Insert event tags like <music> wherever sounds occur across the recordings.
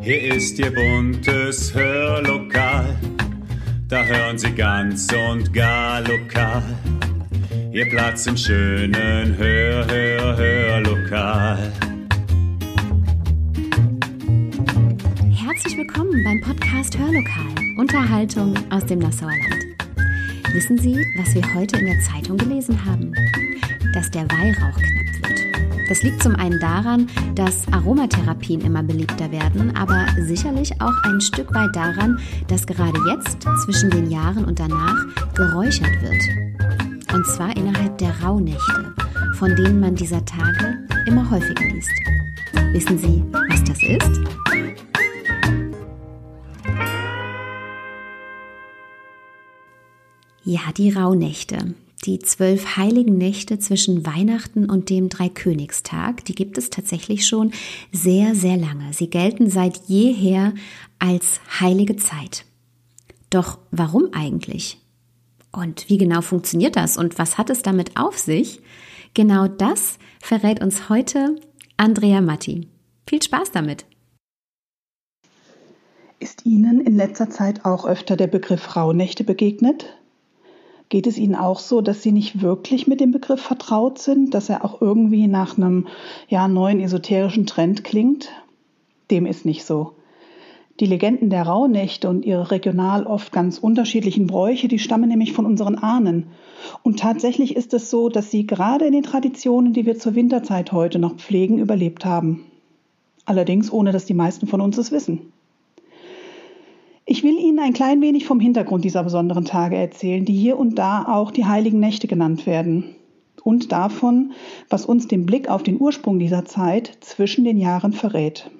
Hier ist Ihr buntes Hörlokal, da hören Sie ganz und gar lokal. Ihr Platz im schönen Hör, Hör, Hörlokal. Herzlich willkommen beim Podcast Hörlokal, Unterhaltung aus dem Nassauer Land. Wissen Sie, was wir heute in der Zeitung gelesen haben? Dass der Weihrauch knapp wird. Das liegt zum einen daran, dass Aromatherapien immer beliebter werden, aber sicherlich auch ein Stück weit daran, dass gerade jetzt zwischen den Jahren und danach geräuchert wird. Und zwar innerhalb der Rauhnächte, von denen man dieser Tage immer häufiger liest. Wissen Sie, was das ist? Ja, die Rauhnächte. Die zwölf heiligen Nächte zwischen Weihnachten und dem Dreikönigstag, die gibt es tatsächlich schon sehr, sehr lange. Sie gelten seit jeher als heilige Zeit. Doch warum eigentlich? Und wie genau funktioniert das und was hat es damit auf sich? Genau das verrät uns heute Andrea Matti. Viel Spaß damit! Ist Ihnen in letzter Zeit auch öfter der Begriff Rauhnächte begegnet? Geht es Ihnen auch so, dass Sie nicht wirklich mit dem Begriff vertraut sind, dass er auch irgendwie nach einem ja, neuen esoterischen Trend klingt? Dem ist nicht so. Die Legenden der Rauhnächte und ihre regional oft ganz unterschiedlichen Bräuche, die stammen nämlich von unseren Ahnen. Und tatsächlich ist es so, dass sie gerade in den Traditionen, die wir zur Winterzeit heute noch pflegen, überlebt haben. Allerdings ohne, dass die meisten von uns es wissen. Ich will Ihnen ein klein wenig vom Hintergrund dieser besonderen Tage erzählen, die hier und da auch die heiligen Nächte genannt werden. Und davon, was uns den Blick auf den Ursprung dieser Zeit zwischen den Jahren verrät.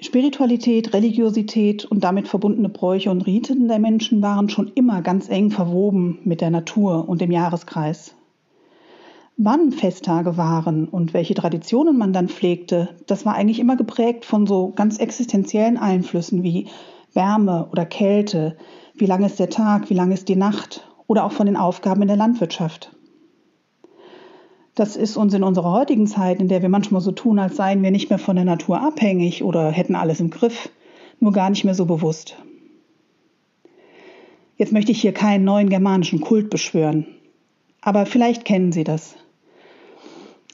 Spiritualität, Religiosität und damit verbundene Bräuche und Riten der Menschen waren schon immer ganz eng verwoben mit der Natur und dem Jahreskreis. Wann Festtage waren und welche Traditionen man dann pflegte, das war eigentlich immer geprägt von so ganz existenziellen Einflüssen wie Wärme oder Kälte, wie lang ist der Tag, wie lang ist die Nacht oder auch von den Aufgaben in der Landwirtschaft. Das ist uns in unserer heutigen Zeit, in der wir manchmal so tun, als seien wir nicht mehr von der Natur abhängig oder hätten alles im Griff, nur gar nicht mehr so bewusst. Jetzt möchte ich hier keinen neuen germanischen Kult beschwören, aber vielleicht kennen Sie das.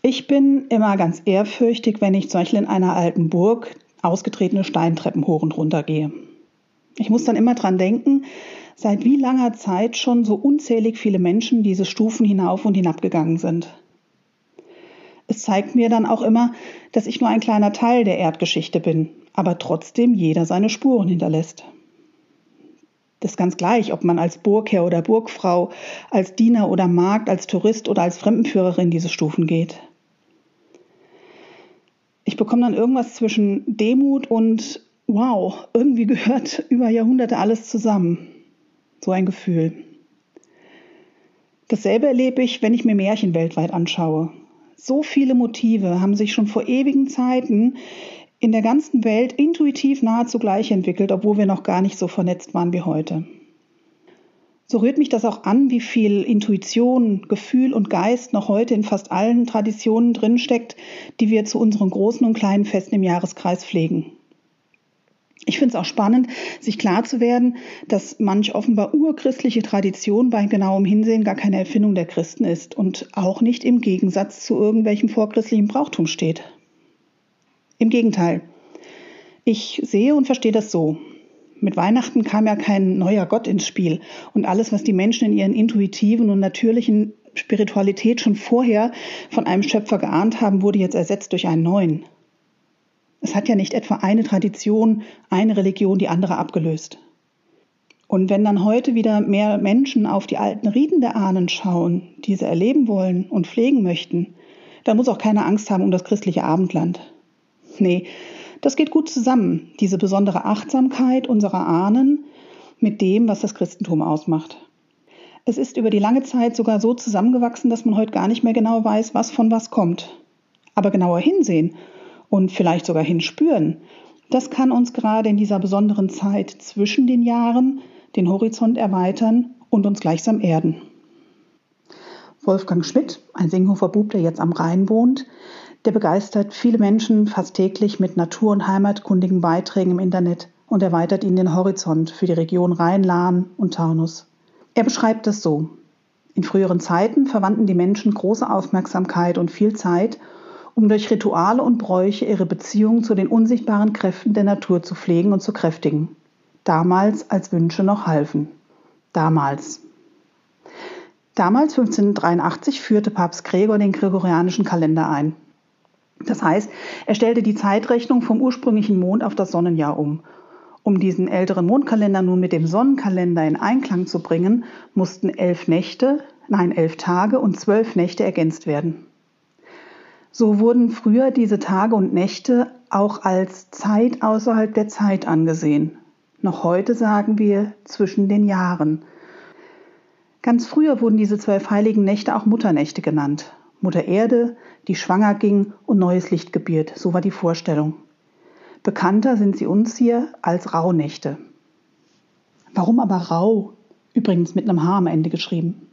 Ich bin immer ganz ehrfürchtig, wenn ich zum Beispiel in einer alten Burg ausgetretene Steintreppen hoch und runter gehe. Ich muss dann immer dran denken, seit wie langer Zeit schon so unzählig viele Menschen diese Stufen hinauf und hinabgegangen sind. Es zeigt mir dann auch immer, dass ich nur ein kleiner Teil der Erdgeschichte bin, aber trotzdem jeder seine Spuren hinterlässt. Das ist ganz gleich, ob man als Burgherr oder Burgfrau, als Diener oder Magd, als Tourist oder als Fremdenführerin diese Stufen geht. Ich bekomme dann irgendwas zwischen Demut und wow, irgendwie gehört <laughs> über Jahrhunderte alles zusammen. So ein Gefühl. Dasselbe erlebe ich, wenn ich mir Märchen weltweit anschaue. So viele Motive haben sich schon vor ewigen Zeiten in der ganzen Welt intuitiv nahezu gleich entwickelt, obwohl wir noch gar nicht so vernetzt waren wie heute. So rührt mich das auch an, wie viel Intuition, Gefühl und Geist noch heute in fast allen Traditionen drinsteckt, die wir zu unseren großen und kleinen Festen im Jahreskreis pflegen. Ich finde es auch spannend, sich klar zu werden, dass manch offenbar urchristliche Tradition bei genauem Hinsehen gar keine Erfindung der Christen ist und auch nicht im Gegensatz zu irgendwelchem vorchristlichen Brauchtum steht. Im Gegenteil. Ich sehe und verstehe das so. Mit Weihnachten kam ja kein neuer Gott ins Spiel und alles, was die Menschen in ihren intuitiven und natürlichen Spiritualität schon vorher von einem Schöpfer geahnt haben, wurde jetzt ersetzt durch einen neuen. Es hat ja nicht etwa eine Tradition, eine Religion die andere abgelöst. Und wenn dann heute wieder mehr Menschen auf die alten Riten der Ahnen schauen, die sie erleben wollen und pflegen möchten, dann muss auch keiner Angst haben um das christliche Abendland. Nee, das geht gut zusammen, diese besondere Achtsamkeit unserer Ahnen mit dem, was das Christentum ausmacht. Es ist über die lange Zeit sogar so zusammengewachsen, dass man heute gar nicht mehr genau weiß, was von was kommt. Aber genauer hinsehen und vielleicht sogar hinspüren, das kann uns gerade in dieser besonderen Zeit zwischen den Jahren den Horizont erweitern und uns gleichsam erden. Wolfgang Schmidt, ein Singhofer Bub, der jetzt am Rhein wohnt, Der begeistert viele Menschen fast täglich mit natur- und heimatkundigen Beiträgen im Internet und erweitert ihnen den Horizont für die Region Rhein-Lahn und Taunus. Er beschreibt es so. In früheren Zeiten verwandten die Menschen große Aufmerksamkeit und viel Zeit, um durch Rituale und Bräuche ihre Beziehung zu den unsichtbaren Kräften der Natur zu pflegen und zu kräftigen. Damals, als Wünsche noch halfen. Damals. Damals, 1583, führte Papst Gregor den gregorianischen Kalender ein. Das heißt, er stellte die Zeitrechnung vom ursprünglichen Mond auf das Sonnenjahr um. Um diesen älteren Mondkalender nun mit dem Sonnenkalender in Einklang zu bringen, mussten elf Nächte, nein, elf Tage und zwölf Nächte ergänzt werden. So wurden früher diese Tage und Nächte auch als Zeit außerhalb der Zeit angesehen. Noch heute sagen wir zwischen den Jahren. Ganz früher wurden diese zwölf heiligen Nächte auch Mutternächte genannt. Mutter Erde, die schwanger ging und neues Licht gebiert, so war die Vorstellung. Bekannter sind sie uns hier als Rauhnächte. Warum aber Rau? Übrigens mit einem H am Ende geschrieben.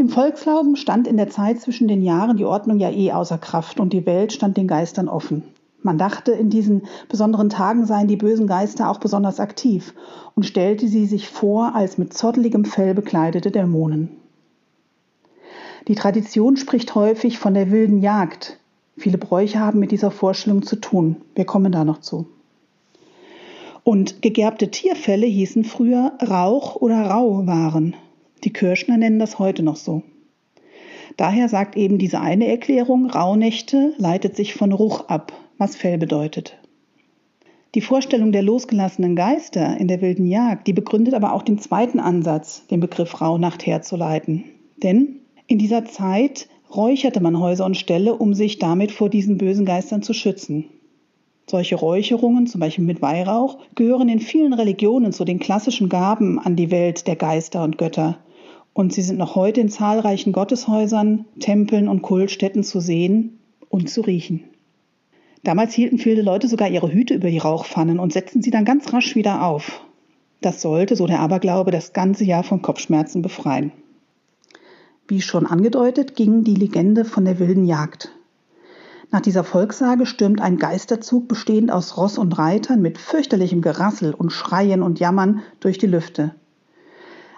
Im Volksglauben stand in der Zeit zwischen den Jahren die Ordnung ja eh außer Kraft und die Welt stand den Geistern offen. Man dachte, in diesen besonderen Tagen seien die bösen Geister auch besonders aktiv und stellte sie sich vor als mit zotteligem Fell bekleidete Dämonen. Die Tradition spricht häufig von der wilden Jagd, Viele Bräuche haben mit dieser Vorstellung zu tun. Wir kommen da noch zu. Und gegerbte Tierfälle hießen früher Rauch oder Rauwaren. Die Kirschner nennen das heute noch so. Daher sagt eben diese eine Erklärung, Rauhnächte leitet sich von Ruch ab, was Fell bedeutet. Die Vorstellung der losgelassenen Geister in der wilden Jagd, die begründet aber auch den zweiten Ansatz, den Begriff Rauhnacht herzuleiten. Denn in dieser Zeit räucherte man Häuser und Ställe, um sich damit vor diesen bösen Geistern zu schützen. Solche Räucherungen, zum Beispiel mit Weihrauch, gehören in vielen Religionen zu den klassischen Gaben an die Welt der Geister und Götter. Und sie sind noch heute in zahlreichen Gotteshäusern, Tempeln und Kultstätten zu sehen und zu riechen. Damals hielten viele Leute sogar ihre Hüte über die Rauchpfannen und setzten sie dann ganz rasch wieder auf. Das sollte, so der Aberglaube, das ganze Jahr von Kopfschmerzen befreien. Wie schon angedeutet, ging die Legende von der wilden Jagd. Nach dieser Volkssage stürmt ein Geisterzug bestehend aus Ross und Reitern mit fürchterlichem Gerassel und Schreien und Jammern durch die Lüfte.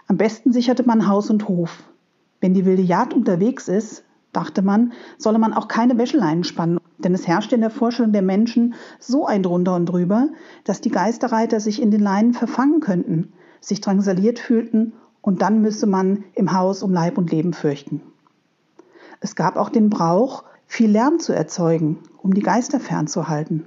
Am besten sicherte man Haus und Hof. Wenn die wilde Jagd unterwegs ist, dachte man, solle man auch keine Wäscheleinen spannen, denn es herrschte in der Vorstellung der Menschen so ein Drunter und drüber, dass die Geisterreiter sich in den Leinen verfangen könnten, sich drangsaliert fühlten und dann müsse man im Haus um Leib und Leben fürchten. Es gab auch den Brauch, viel Lärm zu erzeugen, um die Geister fernzuhalten.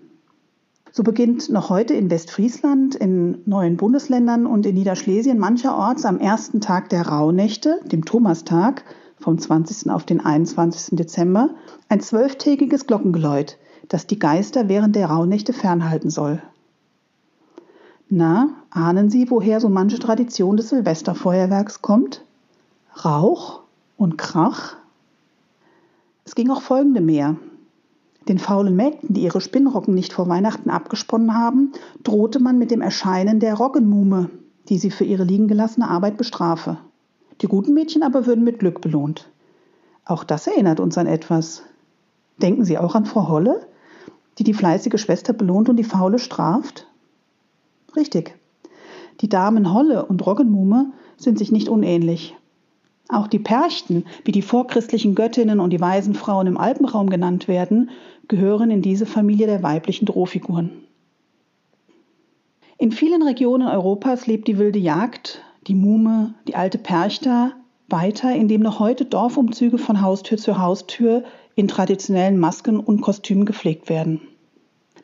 So beginnt noch heute in Westfriesland, in neuen Bundesländern und in Niederschlesien mancherorts am ersten Tag der Rauhnächte, dem Thomastag, vom 20. auf den 21. Dezember, ein zwölftägiges Glockengeläut, das die Geister während der Rauhnächte fernhalten soll. Na, ahnen Sie, woher so manche Tradition des Silvesterfeuerwerks kommt? Rauch und Krach? Es ging auch folgende mehr. Den faulen Mägden, die ihre Spinnrocken nicht vor Weihnachten abgesponnen haben, drohte man mit dem Erscheinen der Roggenmuhme, die sie für ihre liegen gelassene Arbeit bestrafe. Die guten Mädchen aber würden mit Glück belohnt. Auch das erinnert uns an etwas. Denken Sie auch an Frau Holle, die die fleißige Schwester belohnt und die faule straft? Richtig. Die Damen Holle und Roggenmuhme sind sich nicht unähnlich. Auch die Perchten, wie die vorchristlichen Göttinnen und die Waisenfrauen im Alpenraum genannt werden, gehören in diese Familie der weiblichen Drohfiguren. In vielen Regionen Europas lebt die wilde Jagd, die Muhme, die alte Perchta weiter, indem noch heute Dorfumzüge von Haustür zu Haustür in traditionellen Masken und Kostümen gepflegt werden.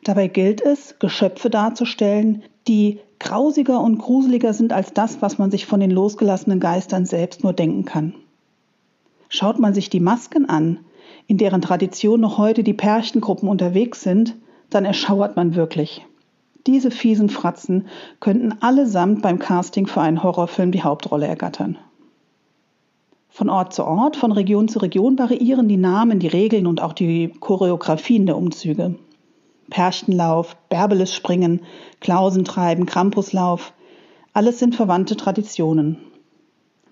Dabei gilt es, Geschöpfe darzustellen, die grausiger und gruseliger sind als das, was man sich von den losgelassenen Geistern selbst nur denken kann. Schaut man sich die Masken an, in deren Tradition noch heute die Pärchengruppen unterwegs sind, dann erschauert man wirklich. Diese fiesen Fratzen könnten allesamt beim Casting für einen Horrorfilm die Hauptrolle ergattern. Von Ort zu Ort, von Region zu Region variieren die Namen, die Regeln und auch die Choreografien der Umzüge. Perchtenlauf, Bärbeles springen, Klausentreiben, Krampuslauf. Alles sind verwandte Traditionen.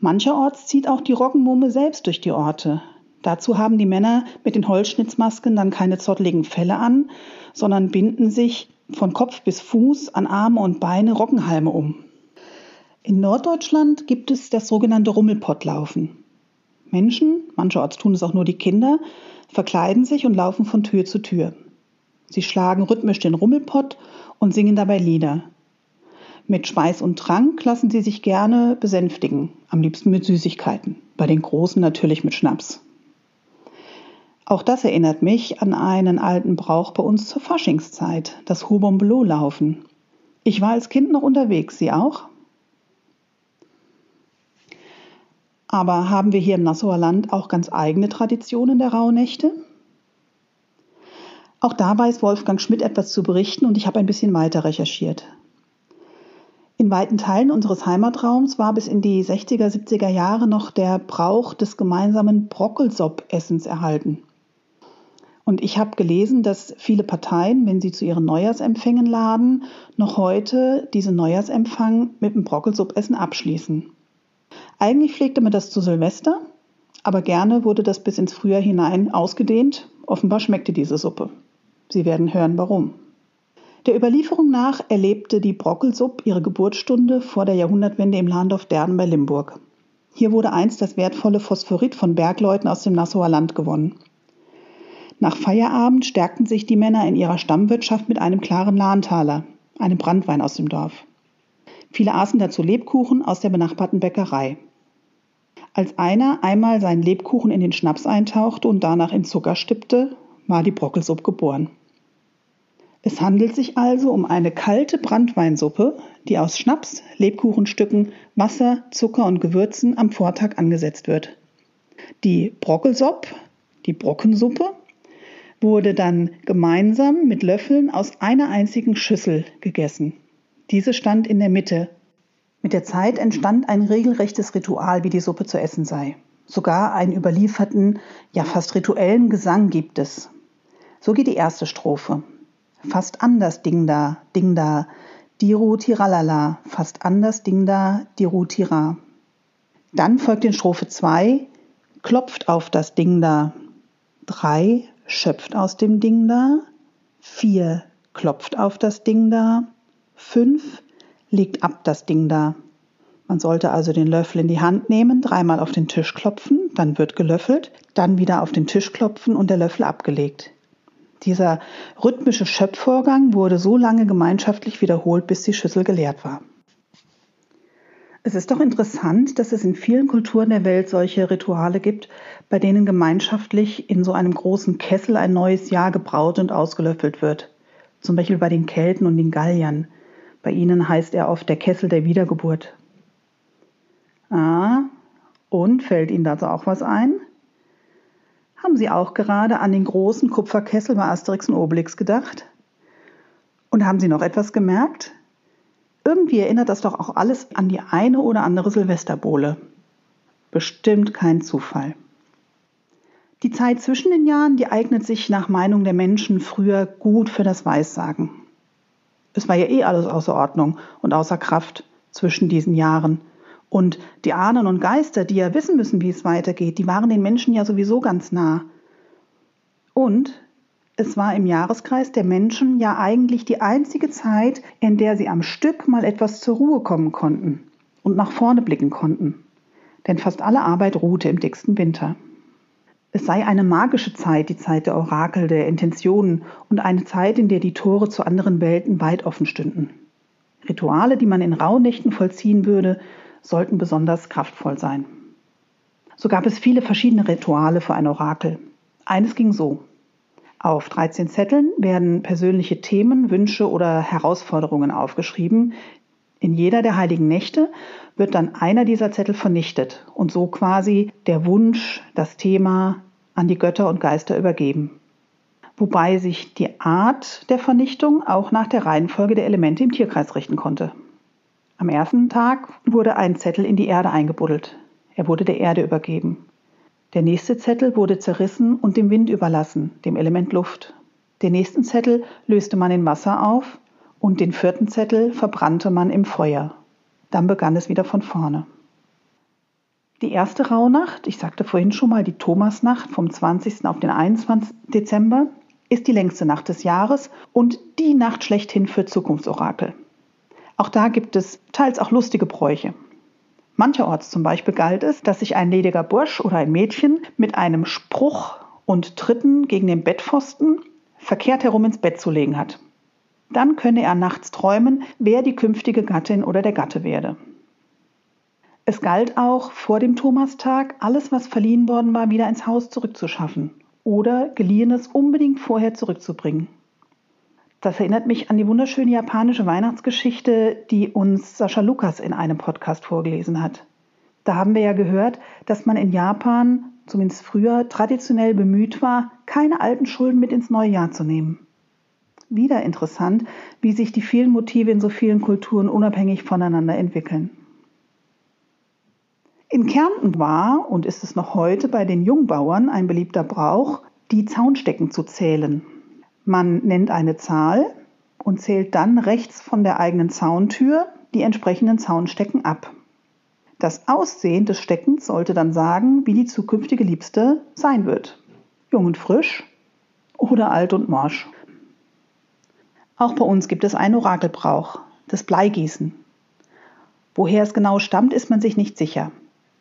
Mancherorts zieht auch die Roggenmuhme selbst durch die Orte. Dazu haben die Männer mit den Holzschnitzmasken dann keine zotteligen Felle an, sondern binden sich von Kopf bis Fuß an Arme und Beine Rockenhalme um. In Norddeutschland gibt es das sogenannte Rummelpottlaufen. Menschen, mancherorts tun es auch nur die Kinder, verkleiden sich und laufen von Tür zu Tür. Sie schlagen rhythmisch den Rummelpott und singen dabei Lieder. Mit Speis und Trank lassen sie sich gerne besänftigen, am liebsten mit Süßigkeiten, bei den Großen natürlich mit Schnaps. Auch das erinnert mich an einen alten Brauch bei uns zur Faschingszeit, das Hobombelow-Laufen. Ich war als Kind noch unterwegs, Sie auch? Aber haben wir hier im Nassauer Land auch ganz eigene Traditionen der Rauhnächte? Auch da weiß Wolfgang Schmidt etwas zu berichten und ich habe ein bisschen weiter recherchiert. In weiten Teilen unseres Heimatraums war bis in die 60er, 70er Jahre noch der Brauch des gemeinsamen Brockelsop-Essens erhalten. Und ich habe gelesen, dass viele Parteien, wenn sie zu ihren Neujahrsempfängen laden, noch heute diesen Neujahrsempfang mit dem Brockelsuppessen abschließen. Eigentlich pflegte man das zu Silvester, aber gerne wurde das bis ins Frühjahr hinein ausgedehnt. Offenbar schmeckte diese Suppe. Sie werden hören, warum. Der Überlieferung nach erlebte die Brockelsupp ihre Geburtsstunde vor der Jahrhundertwende im Lahndorf Derden bei Limburg. Hier wurde einst das wertvolle Phosphorit von Bergleuten aus dem Nassauer Land gewonnen. Nach Feierabend stärkten sich die Männer in ihrer Stammwirtschaft mit einem klaren Lahntaler, einem Brandwein aus dem Dorf. Viele aßen dazu Lebkuchen aus der benachbarten Bäckerei. Als einer einmal seinen Lebkuchen in den Schnaps eintauchte und danach in Zucker stippte, war die Brockelsuppe geboren. Es handelt sich also um eine kalte Brandweinsuppe, die aus Schnaps, Lebkuchenstücken, Wasser, Zucker und Gewürzen am Vortag angesetzt wird. Die Brockelsuppe, die Brockensuppe, wurde dann gemeinsam mit Löffeln aus einer einzigen Schüssel gegessen. Diese stand in der Mitte. Mit der Zeit entstand ein regelrechtes Ritual, wie die Suppe zu essen sei. Sogar einen überlieferten, ja fast rituellen Gesang gibt es. So geht die erste Strophe. Fast anders Ding da, Ding da, Diru tiralala, fast anders Ding da, Diru tira. Dann folgt in Strophe 2, klopft auf das Ding da. 3, schöpft aus dem Ding da, 4 klopft auf das Ding da, 5 legt ab das Ding da. Man sollte also den Löffel in die Hand nehmen, dreimal auf den Tisch klopfen, dann wird gelöffelt, dann wieder auf den Tisch klopfen und der Löffel abgelegt. Dieser rhythmische Schöpfvorgang wurde so lange gemeinschaftlich wiederholt, bis die Schüssel geleert war. Es ist doch interessant, dass es in vielen Kulturen der Welt solche Rituale gibt, bei denen gemeinschaftlich in so einem großen Kessel ein neues Jahr gebraut und ausgelöffelt wird. Zum Beispiel bei den Kelten und den Galliern. Bei ihnen heißt er oft der Kessel der Wiedergeburt. Ah, und fällt Ihnen dazu auch was ein? Haben Sie auch gerade an den großen Kupferkessel bei Asterix und Obelix gedacht? Und haben Sie noch etwas gemerkt? Irgendwie erinnert das doch auch alles an die eine oder andere Silvesterbowle. Bestimmt kein Zufall. Die Zeit zwischen den Jahren, die eignet sich nach Meinung der Menschen früher gut für das Weissagen. Es war ja eh alles außer Ordnung und außer Kraft zwischen diesen Jahren. Und die Ahnen und Geister, die ja wissen müssen, wie es weitergeht, die waren den Menschen ja sowieso ganz nah. Und es war im Jahreskreis der Menschen ja eigentlich die einzige Zeit, in der sie am Stück mal etwas zur Ruhe kommen konnten und nach vorne blicken konnten. Denn fast alle Arbeit ruhte im dicksten Winter. Es sei eine magische Zeit, die Zeit der Orakel, der Intentionen und eine Zeit, in der die Tore zu anderen Welten weit offen stünden. Rituale, die man in Rauhnächten vollziehen würde, sollten besonders kraftvoll sein. So gab es viele verschiedene Rituale für ein Orakel. Eines ging so. Auf 13 Zetteln werden persönliche Themen, Wünsche oder Herausforderungen aufgeschrieben. In jeder der heiligen Nächte wird dann einer dieser Zettel vernichtet und so quasi der Wunsch, das Thema an die Götter und Geister übergeben. Wobei sich die Art der Vernichtung auch nach der Reihenfolge der Elemente im Tierkreis richten konnte. Am ersten Tag wurde ein Zettel in die Erde eingebuddelt. Er wurde der Erde übergeben. Der nächste Zettel wurde zerrissen und dem Wind überlassen, dem Element Luft. Den nächsten Zettel löste man in Wasser auf und den vierten Zettel verbrannte man im Feuer. Dann begann es wieder von vorne. Die erste Rauhnacht, ich sagte vorhin schon mal die Thomasnacht vom 20. auf den 21. Dezember, ist die längste Nacht des Jahres und die Nacht schlechthin für Zukunftsorakel. Auch da gibt es teils auch lustige Bräuche. Mancherorts zum Beispiel galt es, dass sich ein lediger Bursch oder ein Mädchen mit einem Spruch und Tritten gegen den Bettpfosten verkehrt herum ins Bett zu legen hat. Dann könne er nachts träumen, wer die künftige Gattin oder der Gatte werde. Es galt auch vor dem Thomastag, alles, was verliehen worden war, wieder ins Haus zurückzuschaffen oder geliehenes unbedingt vorher zurückzubringen. Das erinnert mich an die wunderschöne japanische Weihnachtsgeschichte, die uns Sascha Lukas in einem Podcast vorgelesen hat. Da haben wir ja gehört, dass man in Japan, zumindest früher, traditionell bemüht war, keine alten Schulden mit ins neue Jahr zu nehmen. Wieder interessant, wie sich die vielen Motive in so vielen Kulturen unabhängig voneinander entwickeln. In Kärnten war und ist es noch heute bei den Jungbauern ein beliebter Brauch, die Zaunstecken zu zählen. Man nennt eine Zahl und zählt dann rechts von der eigenen Zauntür die entsprechenden Zaunstecken ab. Das Aussehen des Steckens sollte dann sagen, wie die zukünftige Liebste sein wird. Jung und frisch oder alt und morsch. Auch bei uns gibt es einen Orakelbrauch, das Bleigießen. Woher es genau stammt, ist man sich nicht sicher.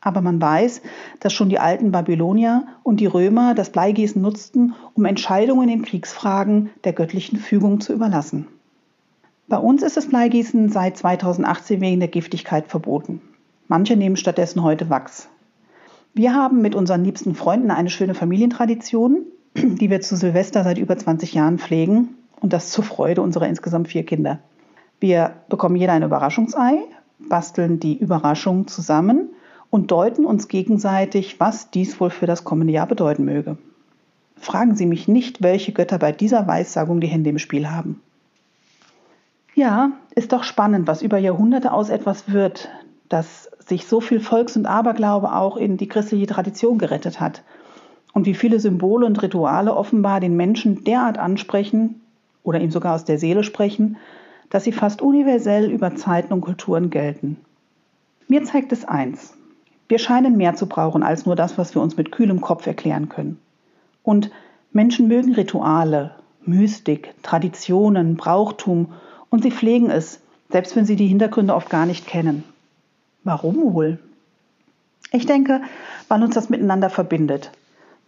Aber man weiß, dass schon die alten Babylonier und die Römer das Bleigießen nutzten, um Entscheidungen in Kriegsfragen der göttlichen Fügung zu überlassen. Bei uns ist das Bleigießen seit 2018 wegen der Giftigkeit verboten. Manche nehmen stattdessen heute Wachs. Wir haben mit unseren liebsten Freunden eine schöne Familientradition, die wir zu Silvester seit über 20 Jahren pflegen und das zur Freude unserer insgesamt vier Kinder. Wir bekommen jeder ein Überraschungsei, basteln die Überraschung zusammen und deuten uns gegenseitig, was dies wohl für das kommende Jahr bedeuten möge. Fragen Sie mich nicht, welche Götter bei dieser Weissagung die Hände im Spiel haben. Ja, ist doch spannend, was über Jahrhunderte aus etwas wird, das sich so viel Volks- und Aberglaube auch in die christliche Tradition gerettet hat. Und wie viele Symbole und Rituale offenbar den Menschen derart ansprechen oder ihm sogar aus der Seele sprechen, dass sie fast universell über Zeiten und Kulturen gelten. Mir zeigt es eins. Wir scheinen mehr zu brauchen als nur das, was wir uns mit kühlem Kopf erklären können. Und Menschen mögen Rituale, Mystik, Traditionen, Brauchtum und sie pflegen es, selbst wenn sie die Hintergründe oft gar nicht kennen. Warum wohl? Ich denke, weil uns das miteinander verbindet,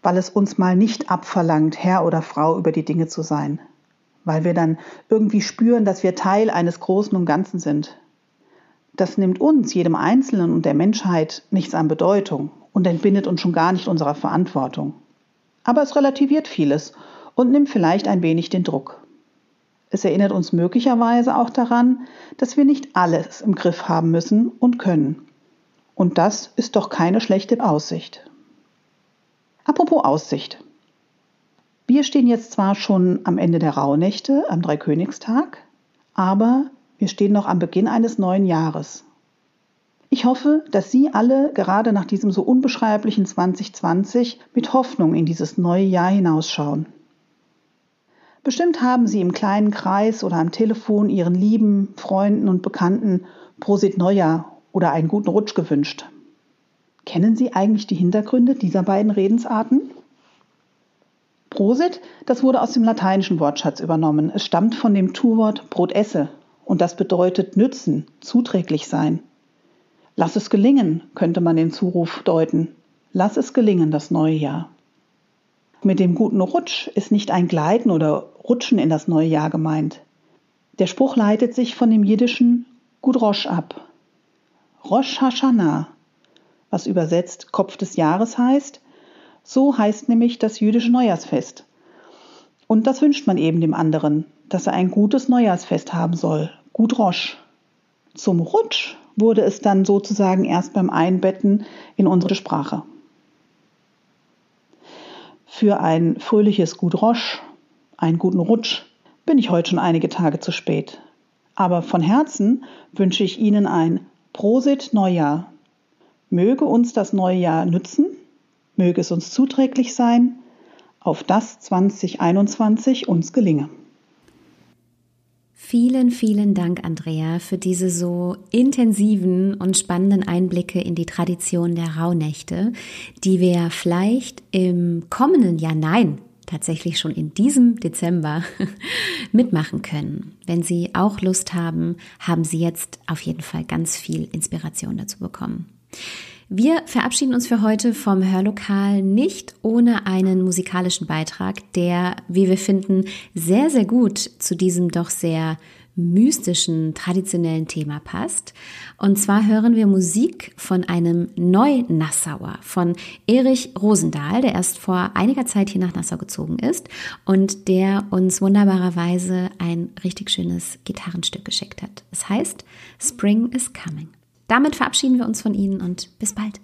weil es uns mal nicht abverlangt, Herr oder Frau über die Dinge zu sein, weil wir dann irgendwie spüren, dass wir Teil eines Großen und Ganzen sind, das nimmt uns, jedem Einzelnen und der Menschheit nichts an Bedeutung und entbindet uns schon gar nicht unserer Verantwortung. Aber es relativiert vieles und nimmt vielleicht ein wenig den Druck. Es erinnert uns möglicherweise auch daran, dass wir nicht alles im Griff haben müssen und können. Und das ist doch keine schlechte Aussicht. Apropos Aussicht. Wir stehen jetzt zwar schon am Ende der Rauhnächte, am Dreikönigstag, aber wir stehen noch am Beginn eines neuen Jahres. Ich hoffe, dass Sie alle gerade nach diesem so unbeschreiblichen 2020 mit Hoffnung in dieses neue Jahr hinausschauen. Bestimmt haben Sie im kleinen Kreis oder am Telefon Ihren Lieben, Freunden und Bekannten Prosit Neujahr oder einen guten Rutsch gewünscht. Kennen Sie eigentlich die Hintergründe dieser beiden Redensarten? Prosit, das wurde aus dem lateinischen Wortschatz übernommen. Es stammt von dem Tu-Wort Brot esse, und das bedeutet nützen, zuträglich sein. Lass es gelingen, könnte man den Zuruf deuten. Lass es gelingen, das neue Jahr. Mit dem guten Rutsch ist nicht ein Gleiten oder Rutschen in das neue Jahr gemeint. Der Spruch leitet sich von dem jiddischen Gut Rosh ab. Rosh Hashanah, was übersetzt Kopf des Jahres heißt, so heißt nämlich das jüdische Neujahrsfest. Und das wünscht man eben dem anderen, dass er ein gutes Neujahrsfest haben soll, gut Rosch. Zum Rutsch wurde es dann sozusagen erst beim Einbetten in unsere Sprache. Für ein fröhliches Gut Rosch, einen guten Rutsch, bin ich heute schon einige Tage zu spät. Aber von Herzen wünsche ich Ihnen ein Prosit Neujahr. Möge uns das neue Jahr nützen, möge es uns zuträglich sein, auf das 2021 uns gelinge. Vielen, vielen Dank, Andrea, für diese so intensiven und spannenden Einblicke in die Tradition der Rauhnächte, die wir vielleicht im kommenden Jahr, nein, tatsächlich schon in diesem Dezember <laughs> mitmachen können. Wenn Sie auch Lust haben, haben Sie jetzt auf jeden Fall ganz viel Inspiration dazu bekommen. Wir verabschieden uns für heute vom Hörlokal nicht ohne einen musikalischen Beitrag, der, wie wir finden, sehr, sehr gut zu diesem doch sehr mystischen, traditionellen Thema passt. Und zwar hören wir Musik von einem Neu-Nassauer, von Erich Rosendahl, der erst vor einiger Zeit hier nach Nassau gezogen ist und der uns wunderbarerweise ein richtig schönes Gitarrenstück geschickt hat. Es heißt Spring is Coming. Damit verabschieden wir uns von Ihnen und bis bald.